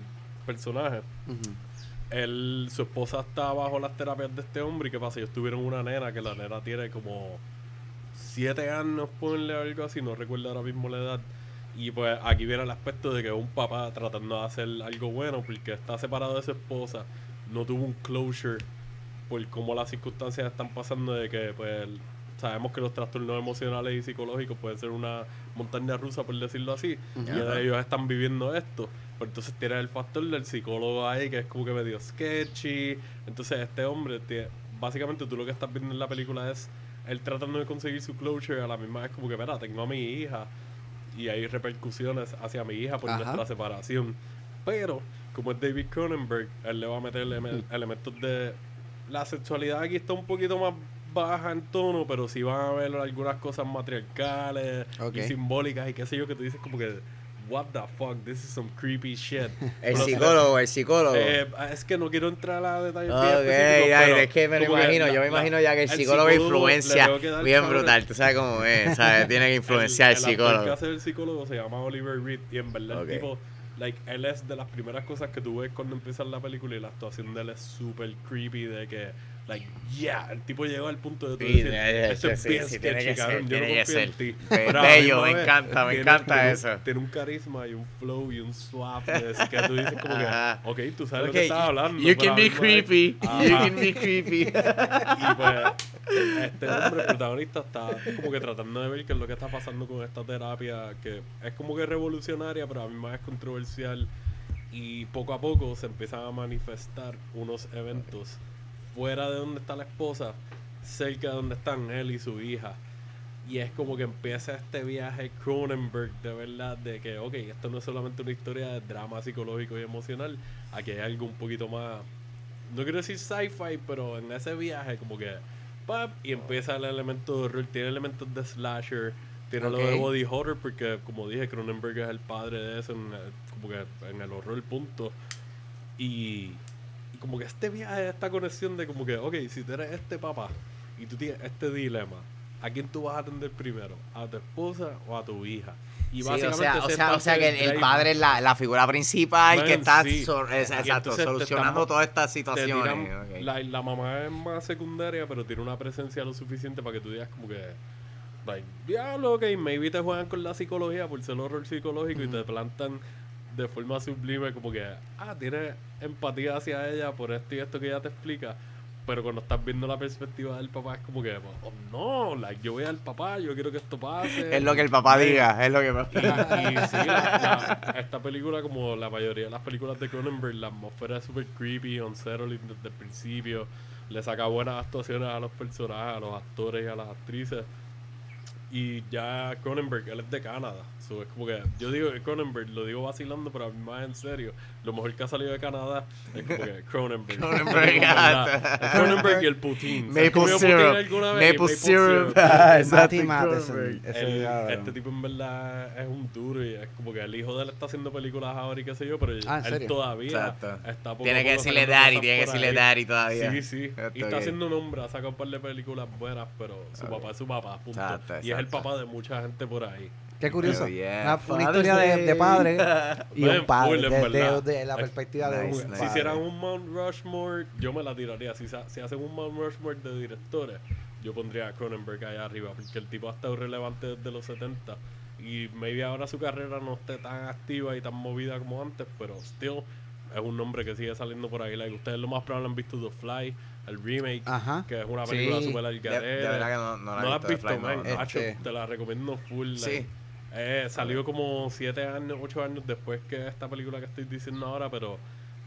personaje. Él, su esposa está bajo las terapias de este hombre y qué pasa, ellos tuvieron una nena que la nena tiene como siete años, ponle algo así, no recuerdo ahora mismo la edad. Y pues aquí viene el aspecto de que un papá tratando de hacer algo bueno porque está separado de su esposa, no tuvo un closure por cómo las circunstancias están pasando de que pues sabemos que los trastornos emocionales y psicológicos pueden ser una montaña rusa por decirlo así y Ajá. ellos están viviendo esto pero entonces tiene el factor del psicólogo ahí que es como que medio sketchy entonces este hombre tie- básicamente tú lo que estás viendo en la película es él tratando de conseguir su closure a la misma vez como que espera tengo a mi hija y hay repercusiones hacia mi hija por Ajá. nuestra separación pero como es David Cronenberg él le va a meter eleme- elementos de la sexualidad aquí está un poquito más baja en tono, pero sí van a ver algunas cosas matriarcales Ok. y simbólicas y qué sé yo que tú dices como que what the fuck, this is some creepy shit. El Pero, psicólogo, el psicólogo. eh, es que no quiero entrar a detalles bien Ok, específicos, ya, pero es que me lo imagino, la- yo me imagino ya que el, el psicólogo le influencia que bien brutal, tú sabes cómo es, ¿sabes? Tiene que influenciar el, el que psicólogo. hace el psicólogo se llama Oliver Reed y en verdad Ok. el tipo like él es de las primeras cosas que tú ves cuando empieza la película y la actuación de él es súper creepy de que like yeah el tipo llegó al punto de tú Sí, decir esto sí, es sí, bien sí, tiene que ser, yo no que confío en ti bello, me encanta, me encanta eso. tiene un carisma y un flow y un softness que tú dices como que ok tú sabes lo que estás hablando You can be creepy. You can be creepy. y pues este hombre protagonista está como que tratando de ver qué es lo que está pasando con esta terapia que es como que revolucionaria pero a la misma vez controversial. Y poco a poco se empiezan a manifestar unos eventos fuera de donde está la esposa cerca de donde están él y su hija. Y es como que empieza este viaje Cronenberg de verdad de que ok esto no es solamente una historia de drama psicológico y emocional aquí hay algo un poquito más no quiero decir sci-fi, pero en ese viaje como que pap, y empieza el elemento de horror, tiene elementos de slasher, tiene lo de body horror porque como dije Cronenberg es el padre de eso en, el- como que en el horror punto y, y como que este viaje, esta conexión de como que ok, si tú eres este papá y tú tienes este dilema ¿a quién tú vas a atender primero? ¿A tu esposa o a tu hija? Y Sí, o sea, o sea, o sea que el, el padre es la, la figura principal Man, que está sí. so- es- exacto, solucionando todas estas situaciones. tiran- ok. la, la mamá es más secundaria, pero tiene una presencia lo suficiente para que tú digas como que, like, diablo, ok, maybe te juegan con la psicología por ser horror psicológico y te plantan de forma sublime como que, ah, tienes empatía hacia ella por esto y esto que ella te explica. Pero cuando estás viendo la perspectiva del papá es como que, oh, no, like, yo voy al papá, yo quiero que esto pase. Es lo que el papá diga, es lo que Y, y sí, la- la- esta película, como la mayoría de las películas de Cronenberg, la atmósfera es súper creepy, unsettling desde el principio. Le saca buenas actuaciones a los personajes, a los actores y a las actrices. Y ya Cronenberg, él es de Canadá. So, es como que, yo digo que Cronenberg, lo digo vacilando, pero a mí más en serio. Lo mejor que ha salido de Canadá es como que Cronenberg. Cronenberg, Cronenberg y el Putin. ¿Sabes Maple comido syrup. Putin alguna vez? Maple syrup. Exacto, este tipo en verdad es un duro y es como que el hijo de él está haciendo películas ahora y qué sé yo, pero Ah, ¿en él serio? todavía Exacto. está poco Tiene que decirle daddy, tiene que decirle daddy todavía. Sí, sí. Esto Y está haciendo nombre, ha sacado un par de películas buenas, pero su papá es su papá, punto. Exacto, Y es el papá de mucha gente por ahí. Qué curioso. Yeah. Una, una historia de, de padre y un padre. full, en de, de- de la perspectiva de Nice, un nice. Si padre. hicieran un Mount Rushmore, yo me la tiraría. Si, si hacen un Mount Rushmore de directores, yo pondría a Cronenberg allá arriba, porque el tipo ha estado relevante desde los 70. Y maybe ahora su carrera no esté tan activa y tan movida como antes, pero still es un nombre que sigue saliendo por ahí. Like, ustedes lo más probable han visto The Fly, el remake, Ajá. que es una película Sí. super De, larga. de verdad que no, no la, No la he has visto, Fly, man. no. Hacho, Este- te la recomiendo full. like, Sí. eh, salió como 7 años, 8 años después que esta película que estoy diciendo ahora, pero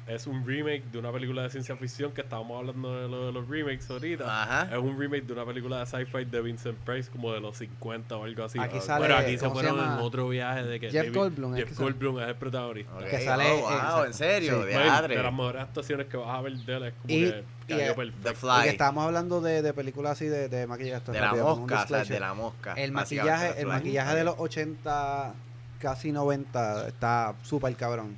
es un remake de una película de ciencia ficción que estábamos hablando de, lo de los remakes ahorita. Ajá. Es un remake de una película de sci-fi de Vincent Price como de los 50 o algo así. Aquí sale, pero aquí se ¿cómo se fueron en otro viaje de que Jeff David- Goldblum, es Jeff que sale. Goldblum es el protagonista. Ok, Que sale- oh, wow, en serio, Sí. de Man, madre. de las mejores actuaciones que vas a ver de él es como Y- que y, cayó perfecto. The Y Fly. que estábamos hablando de, de películas así de, de maquillaje. De la mosca, o sea, disclosure. de la mosca. El maquillaje, el maquillaje de los 80, casi 90, está súper cabrón.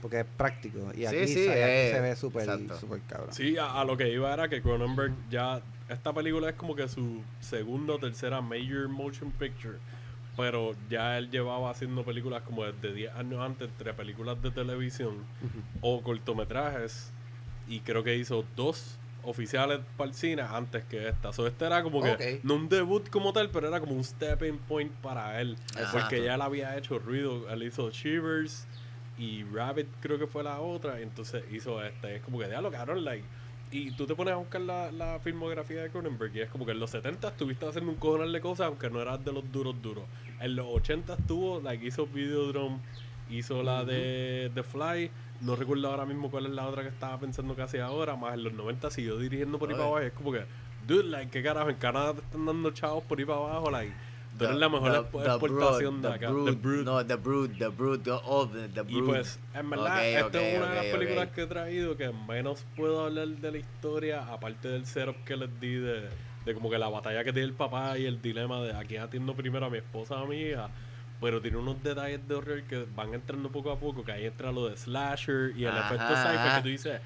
Porque es práctico. Y aquí, sí, eh, se ve súper súper cabrón. Sí, a, a lo que iba era que Cronenberg ya. Esta película es como que su segunda o tercera major motion picture. Pero ya él llevaba haciendo películas como desde 10 años antes, entre películas de televisión o cortometrajes. Y creo que hizo dos oficiales para el cine antes que esta. So, este era como que no un debut como tal, pero era como un stepping point para él. Exacto. Porque ya él había hecho ruido. Él hizo Shivers y Rabbit creo que fue la otra. entonces hizo este. Es como que déjalo, cabrón, like. Y tú te pones a buscar la, la filmografía de Cronenberg y es como que en los 70 estuviste haciendo un cojonal de cosas aunque no eras de los duros duros. En los 80 estuvo, like, hizo Videodrome, hizo la de The Fly, no recuerdo ahora mismo cuál es la otra que estaba pensando hacía ahora, más en los 90 siguió dirigiendo por ahí para abajo y es como que, dude, like, qué carajo, en Canadá te están dando chavos por ahí para abajo, like, eres The- la mejor exportación Brood, de acá, Brood, The Brood. No, The Brood, The Brood, the- oh, the, the Y Brood. pues, en verdad, Ok, esta ok, es una de ok, las películas que he traído que menos puedo hablar de la historia, aparte del setup que les di de, de como que la batalla que tiene el papá y el dilema de a quién atiendo primero a mi esposa o a mi hija. Pero tiene unos detalles de horror que van entrando poco a poco, que ahí entra lo de slasher y el Ajá, efecto sci-fi que tú dices,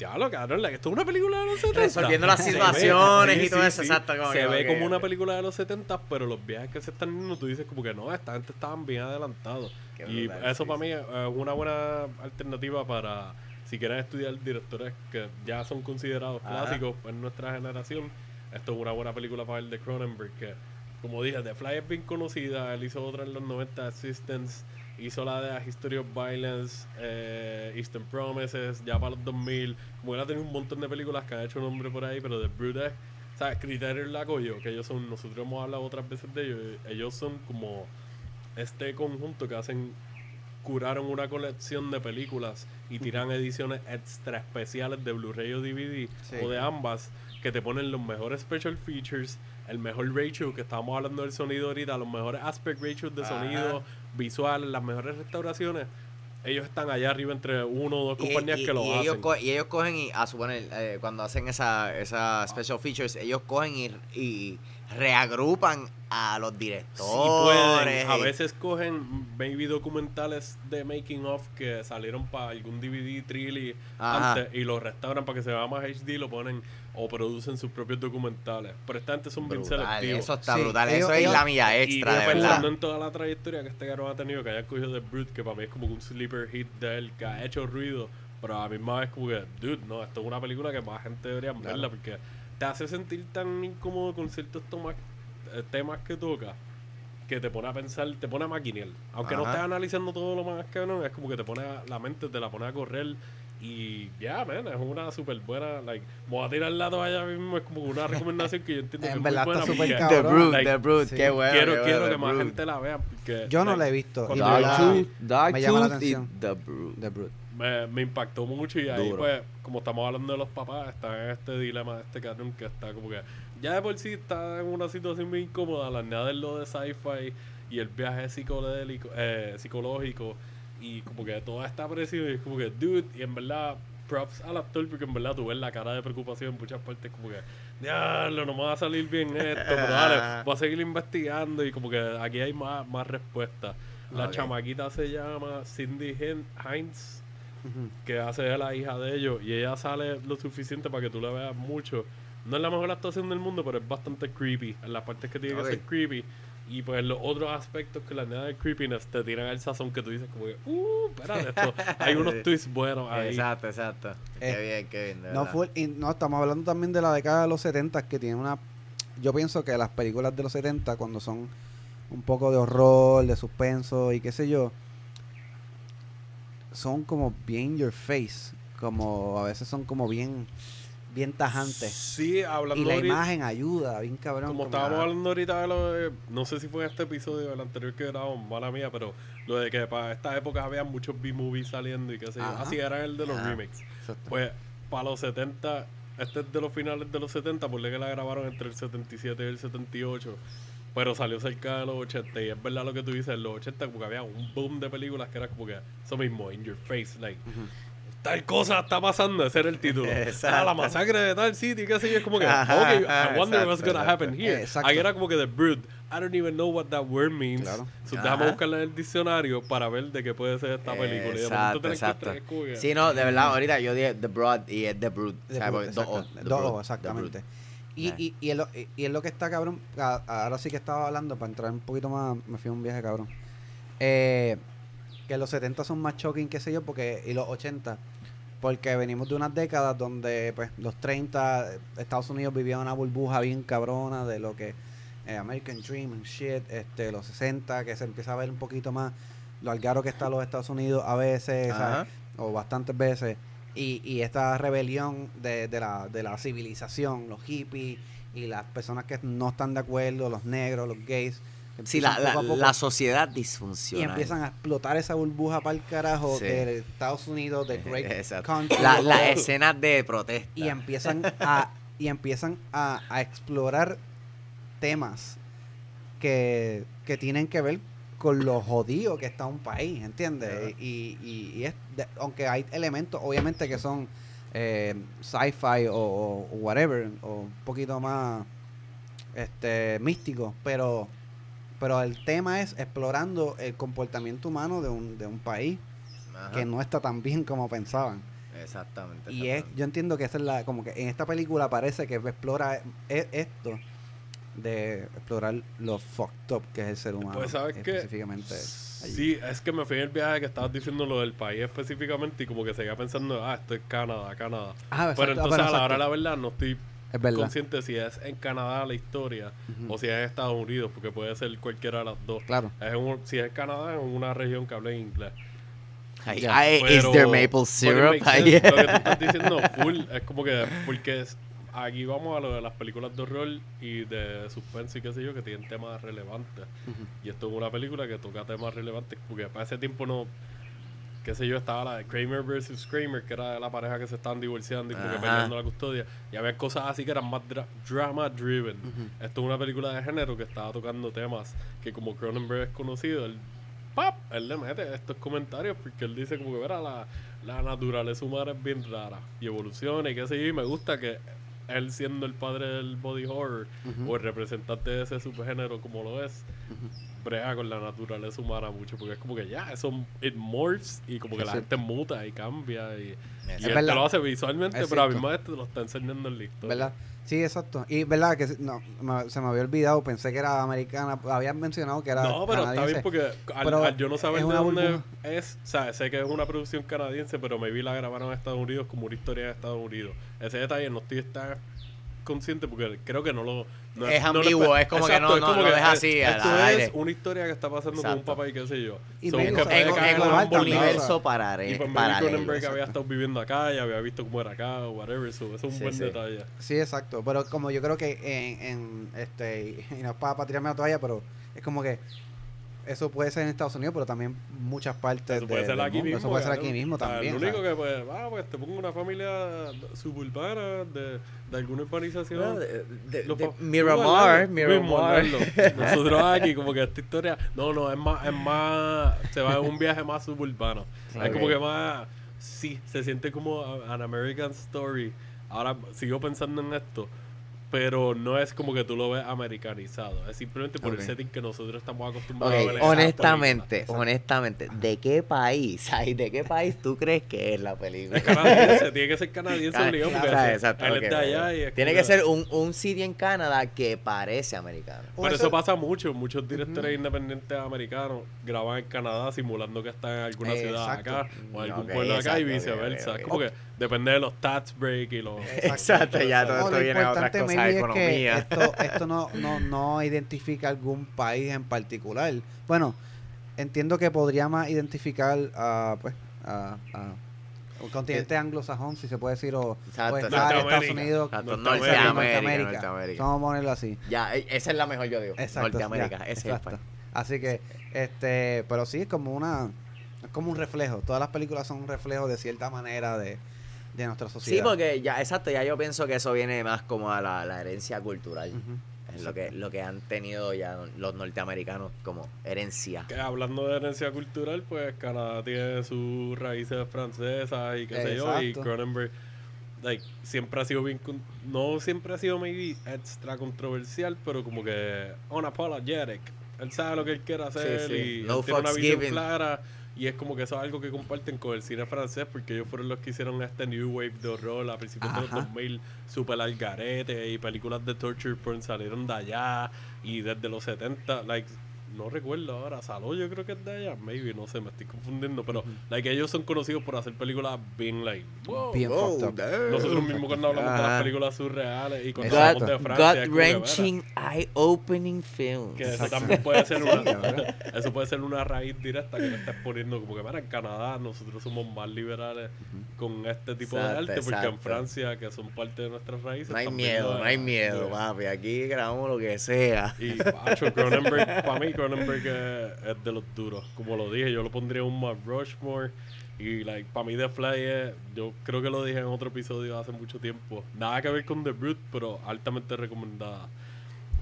diablo, cabrón, esto es una película de los 70. Resolviendo las ve- situaciones y todo eso, exacto, como Se que, ve como una película de los 70, pero los viajes que se están viendo, tú dices como que no, esta gente estaban bien adelantados. Qué Y brutal, eso para mí es una buena alternativa para si quieren estudiar directores que ya son considerados Ajá. clásicos en nuestra generación. Esto es una buena película para ver de Cronenberg, que como dije, The Fly es bien conocida. Él hizo otra en los 90, Assistance. Hizo la de A History of Violence, eh, Eastern Promises, ya para los 2000. Como él ha tenido un montón de películas que han hecho nombre por ahí, pero The Brute, ¿sabes? Criterion Lacoyo, que ellos son, nosotros hemos hablado otras veces de ellos. Ellos son como este conjunto que hacen curaron una colección de películas y tiran ediciones extra especiales de Blu-ray o DVD Sí. o de ambas que te ponen los mejores special features, el mejor ratio que estábamos hablando del sonido ahorita, los mejores aspect ratios de Ajá. sonido visual, las mejores restauraciones. Ellos están allá arriba entre uno o dos Y- compañías y- que lo y hacen. Ellos y ellos cogen y, a suponer, eh, cuando hacen esa, esa special features, ellos cogen y, y reagrupan a los directores. A y- veces cogen maybe documentales de making of que salieron para algún DVD trilogy Ajá. antes y los restauran para que se vea más HD, lo ponen o producen sus propios documentales. Pero esta gente son bien Brutal, selectivos. Eso está Sí, brutal. ellos- eso es ellos- la milla y extra, de pensando en toda la trayectoria que este caro ha tenido, que haya cogido The Brute, que para mí es como un sleeper hit de él, que ha hecho ruido, pero a la misma vez como que, dude, no, esto es una película que más gente debería verla, porque te hace sentir tan incómodo con ciertos tomas- eh, temas que toca, que te pone a pensar, te pone a maquinear. Aunque no estés analizando todo lo más que no, es como que te pone a, la mente, te la pone a correr. Y ya, man, es una súper buena. Like, me voy a tirar la toalla mismo. Es como una recomendación que yo entiendo En que es verdad muy está buena. súper porque The Like, The Brute, sí. qué bueno. quiero qué quiero bueno, que más gente la vea. Porque, Yo no like, la he visto. de Dark Tooth, Dark me llama la Tooth y. The Brute. The Brute. me, me impactó mucho y ahí Duro. pues como estamos hablando de los papás está en este dilema de este cabrón que está como que ya de por sí está en una situación muy incómoda la añadir lo de sci-fi y el viaje psicodélico eh, psicológico y como que toda esta presión y es como que dude y en verdad props al actor porque en verdad tú ves la cara de preocupación en muchas partes como que diablo no me va a salir bien esto pero dale voy a seguir investigando y como que aquí hay más, más respuestas la Ok. chamaquita se llama Cindy Hin- Hines que hace de la hija de ellos y ella sale lo suficiente para que tú la veas mucho. No es la mejor actuación del mundo, pero es bastante creepy en las partes que tiene Ok. que ser creepy. Y pues los otros aspectos que le añaden el creepiness te tiran el sazón que tú dices como que, uh, espérate esto. Hay unos twists buenos ahí. Exacto, exacto. Eh, qué bien, qué bien. de No, fue, y no, estamos hablando también de la década de los 70 que tiene una... Yo pienso que las películas de los 70 cuando son un poco de horror, de suspenso y qué sé yo, son como bien your face, como a veces son como bien bien tajantes. Sí, hablando Y la ahorita- imagen ayuda, bien cabrón. como estábamos hablando ahorita de lo de, no sé si fue en este episodio el anterior que grabamos, mala mía, pero lo de que para esta época había muchos B-movies saliendo y qué sé yo. Así era el de los Ajá. remakes. Exacto. Pues para los 70, este es de los finales de los 70, por que la grabaron entre el 77 y el 78, pero salió cerca de los 80 y es verdad lo que tú dices, en los 80 como que había un boom de películas que era como que eso mismo, in your face, like. Tal cosa está pasando, ese era el título. Exacto. Ah, la masacre de tal sitio, qué sé yo, es como que, Ajá, ok, ajá, I wonder what's exacto, gonna happen here. Exacto. Aquí era como que The Brood, I don't even know what that word means. Claro. So, déjame buscarla en el diccionario para ver de qué puede ser esta película. Exacto, exacto. que- Sí, no, de verdad, ahorita yo dije The Broad y es The Brood. The o Brood, exacto. The Dos Brood, O, The exactamente. Brood. Y, y, y, es lo, y- y es lo que está cabrón. Ahora sí que estaba hablando, para entrar un poquito más, me fui a un viaje cabrón. Eh, que los 70 son más shocking, qué sé yo, porque y los 80. Porque venimos de unas décadas donde, pues, los 30, eh, Estados Unidos vivía una burbuja bien cabrona de lo que eh, American Dream and shit, este, los 60, que se empieza a ver un poquito más lo algaro que está los Estados Unidos a veces, o bastantes veces. Y, y esta rebelión de, de, la, de la civilización, los hippies y las personas que no están de acuerdo, los negros, los gays. Sí, la, la, poco a poco- la sociedad y disfuncional. empiezan a explotar esa burbuja para el carajo Sí. de Estados Unidos, de Great Exacto. Country. La, las escenas de protesta. y empiezan a y empiezan a, a explorar temas que, que tienen que ver con lo jodido que está un país, ¿entiendes? Y, y, y es de- aunque hay elementos obviamente que son eh, sci-fi o, o- whatever o un poquito más este místicos, pero pero el tema es explorando el comportamiento humano de un, de un país Ajá. que no está tan bien como pensaban. Exactamente. Y es, yo entiendo que esa es la, como que en esta película parece que explora e- esto de explorar lo fucked up que es el ser humano. Pues sabes que específicamente allí. sí, es que me fui en el viaje que estabas diciendo lo del país específicamente y como que seguía pensando, ah, esto es Canadá, Canadá. Ah, Pero exacto, entonces bueno, a la hora de la verdad no estoy es verdad. consciente si es en Canadá la historia Ujú. o si es en Estados Unidos, porque puede ser cualquiera de las dos. Claro. Es un- si es Canadá, es una región que habla inglés. Ay, Ya. ay, Pero- is there maple syrup? sense. Lo que tú estás diciendo, full, es como que, porque es- aquí vamos a lo de las películas de horror y de suspense y qué sé yo, que tienen temas relevantes. Ujú. Y esto es una película que toca temas relevantes, porque para ese tiempo no, qué sé yo, estaba la de Kramer versus Kramer, que era la pareja que se estaban divorciando y como que peleando la custodia. Y había cosas así que eran más dra- drama driven. Ujú. Esto es una película de género que estaba tocando temas que como Cronenberg es conocido, él, ¡pap! él le mete estos comentarios porque él dice como que verá la, la naturaleza humana es bien rara y evoluciona y qué sé yo, y me gusta que él siendo el padre del body horror o el representante de ese subgénero como lo es, brega con la naturaleza humana mucho, porque es como que ya, eso it morphs y como que la gente muta y cambia y, él te lo hace visualmente, Es pero a misma vez te lo está enseñando en la historia. ¿Verdad? Sí, exacto. Y verdad que no, me- se me había olvidado, pensé que era americana. Habían mencionado que era No, pero está canadiense. bien porque al, yo no saber de dónde es, o sea, sé que es una producción canadiense, pero me vi la grabaron en Estados Unidos como una historia de Estados Unidos. Ese detalle no estoy tan consciente porque creo que no lo... no Es no ambiguo, espe- es como que no- no- lo deja es- así Esto al es aire. una historia que está pasando con un Exacto. papá y qué sé yo. Y So, En, en en un universo o sea. parare- Y pues paralelo. Cronenberg había exacto. estado viviendo acá y había visto cómo era acá o whatever. So, eso es un Sí, buen sí. detalle. Sí, exacto. Pero como yo creo que en, en este, y no es para, para tirarme la toalla, pero es como que eso puede ser en Estados Unidos, pero también muchas partes Eso puede de- ser del aquí mundo. mismo. Eso puede ser aquí mismo O sea, también. Lo único ¿sabes? que, pues, ah, pues te pongo una familia suburbana de, de alguna urbanización. Bueno, de- Miramar, Miramar. Nosotros aquí, como que esta historia. No, no, es más. Es más se va en un viaje más suburbano. Es como que más. Sí, se siente como an American Story. Ahora sigo pensando en esto. Pero no es como que tú lo ves americanizado. Es simplemente por el setting que nosotros estamos acostumbrados a ver. Honestamente, honestamente, ¿de qué país, ay, de qué país tú crees que es la película? Es canadiense, tiene que ser canadiense Ah, obligado, porque claro, él- exacto, él ok, es de allá y es Tiene que ser un, un sitio en Canadá que parece americano. Pero eso- eso pasa mucho. Muchos directores independientes americanos graban en Canadá simulando que están en alguna Eh, ciudad exacto. acá o en algún pueblo acá y exacto, viceversa. Es como que depende de los tax break y los... Exacto, ya todo esto viene a otras cosas es que esto, esto no, no, no identifica algún país en particular. Bueno, entiendo que podría más identificar a, pues, a, a un continente anglosajón, si se puede decir, o, Exacto, o está Norteamérica. Estados Unidos, Exacto, Norteamérica, Norteamérica, Norteamérica. Vamos a ponerlo así. Ya, e- esa es la mejor, yo digo. Exacto. Norteamérica, ya, ese es el exacto. país. Así que, este, pero sí es como una, es como un reflejo. Todas las películas son un reflejo de cierta manera de, de nuestra sociedad. Sí, porque ya, exacto, ya yo pienso que eso viene más como a la, la herencia cultural. Ujú. Es lo que, lo que han tenido ya los norteamericanos como herencia. Que hablando de herencia cultural, pues Canadá tiene sus raíces francesas y qué sé yo, y. Cronenberg like, siempre ha sido bien, no siempre ha sido maybe extra controversial, pero como que unapologetic. Él sabe lo que él quiere hacer sí. y No él tiene una visión clara. Y es como que eso es algo que comparten con el cine francés, porque ellos fueron los que hicieron este New Wave de horror a principios de los Ajá. 2000, super al garete, y películas de torture porn salieron de allá, y desde los 70, like, no recuerdo ahora, Saló yo creo que es de allá, maybe, no sé, me estoy confundiendo, pero, like, ellos son conocidos por hacer películas bien, like, wow. Bien fucked up. damn. Nosotros mismos cuando hablamos de las películas surreales y cuando Exacto. hablamos de Francia, es como que, Gut-wrenching, eye-opening films. que eso Exacto. también puede ser una, eso puede ser una raíz directa que le estás poniendo como que mira en Canadá nosotros somos más liberales con este tipo de arte porque en. Francia que son parte de nuestras raíces No hay miedo, no hay miedo, papi. Aquí grabamos lo que sea. y macho Cronenberg para mí Cronenberg es, es de los duros como lo dije yo lo pondría un más Rushmore y like para mí The Fly es yo creo que lo dije en otro episodio hace mucho tiempo nada que ver con The Brute pero altamente recomendada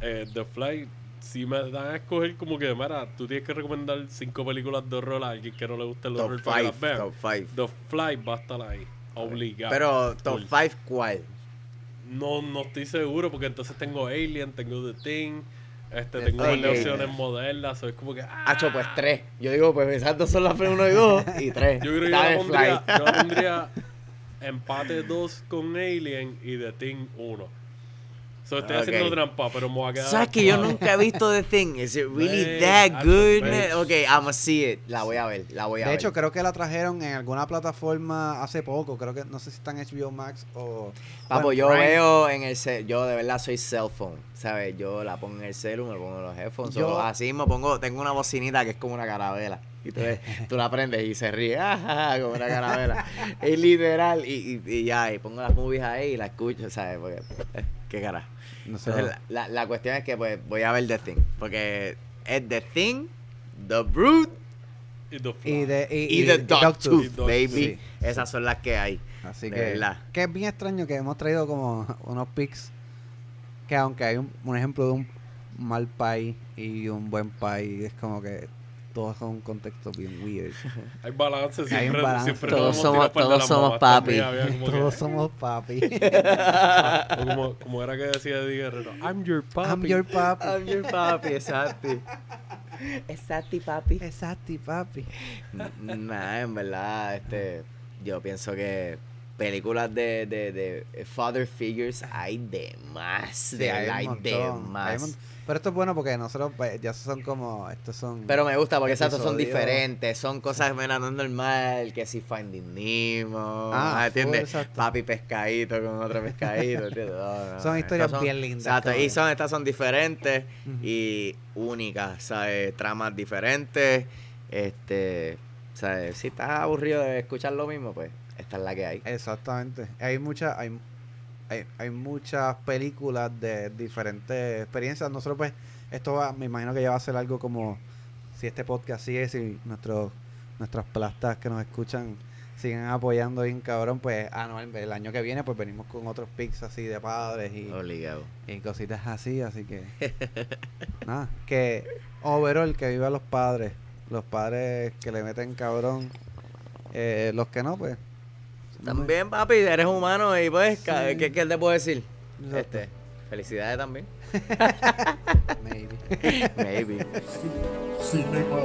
eh, The Fly si me dan a escoger como que mira tú tienes que recomendar cinco películas de horror a alguien que no le guste el Top horror para que 5, las vean top 5. The Fly va a estar ahí obligado Pero top Full. 5, ¿cuál? no, no estoy seguro porque entonces tengo Alien, tengo The Thing, este, tengo de Thing. opciones modernas, so es como que ah, Hacho, pues 3. Yo digo, pues esas dos son las 1 y 2 y 3. yo creo que yo la pondría, yo pondría empate 2 con Alien y The Thing 1. So, estoy haciendo trampa, pero me voy a quedar. ¿Sabes que yo nunca he visto The Thing? Is it really that good? man? Ok, I'ma see it. La voy a ver, la voy a De ver. hecho, creo que la trajeron en alguna plataforma hace poco. Creo que no sé si está en HBO Max o. Papo, en yo Prime. veo en el cel, yo de verdad soy cell phone, ¿sabes? Yo la pongo en el celu, me pongo los headphones, Yo- o así me pongo, tengo una bocinita que es como una carabela. Y tú, tú la prendes y se ríe, "Ah, como una carabela. es literal, y, y, y ya, y pongo las movies ahí y la escucho, ¿sabes? Porque, eh, qué cara. No sé. Entonces, la, la, la cuestión es que pues voy a ver The Thing, porque es The Thing, The Brute Y The Fly. Y, de, y, y, The Dogtooth, Dog- baby. sí. Esas son las que hay. Así que, verdad. que es bien extraño que hemos traído como unos pics que aunque hay un, un ejemplo de un mal país y un buen país, es como que todos con un contexto bien weird. Hay balance, Hay siempre, un balance. siempre Todos somos- todos somos papi. todos somos papi. o como, como era que decía Eddie Guerrero, I'm your papi. I'm your papi. I'm your papi, exacto. Exacto, papi. Exacto, papi. Nada, en verdad, este, yo pienso que películas de, de, de father figures hay de más, Sí, de hay montón, de más. Pero esto es bueno porque nosotros pues, ya son como, estos son... Pero me gusta porque exacto, son diferentes, son cosas mira, no normal, que si Finding Nemo, Ah, ¿entiendes? full, exacto. Papi pescadito con otro pescadito, ¿entiendes? No, no, Son historias bien lindas, Exacto, y son, estas son diferentes y únicas, ¿sabes? Tramas diferentes, este, ¿sabes? Si estás aburrido de escuchar lo mismo, pues esta es la que hay. Exactamente. Hay muchas, hay, hay, hay muchas películas de diferentes experiencias. Nosotros pues, esto va, me imagino que ya va a ser algo como si este podcast sigue, si nuestros nuestras plastas que nos escuchan siguen apoyando bien cabrón, pues ah no, el, el año que viene pues venimos con otros pics así de padres y, Obligado. y cositas así, así que nada, que overall que viva los padres, los padres que le meten cabrón, eh, los que no pues También, papi, eres humano y pues, Sí. ¿qué, qué te puedo decir? Exacto. Este, felicidades también. maybe. Maybe. Cinema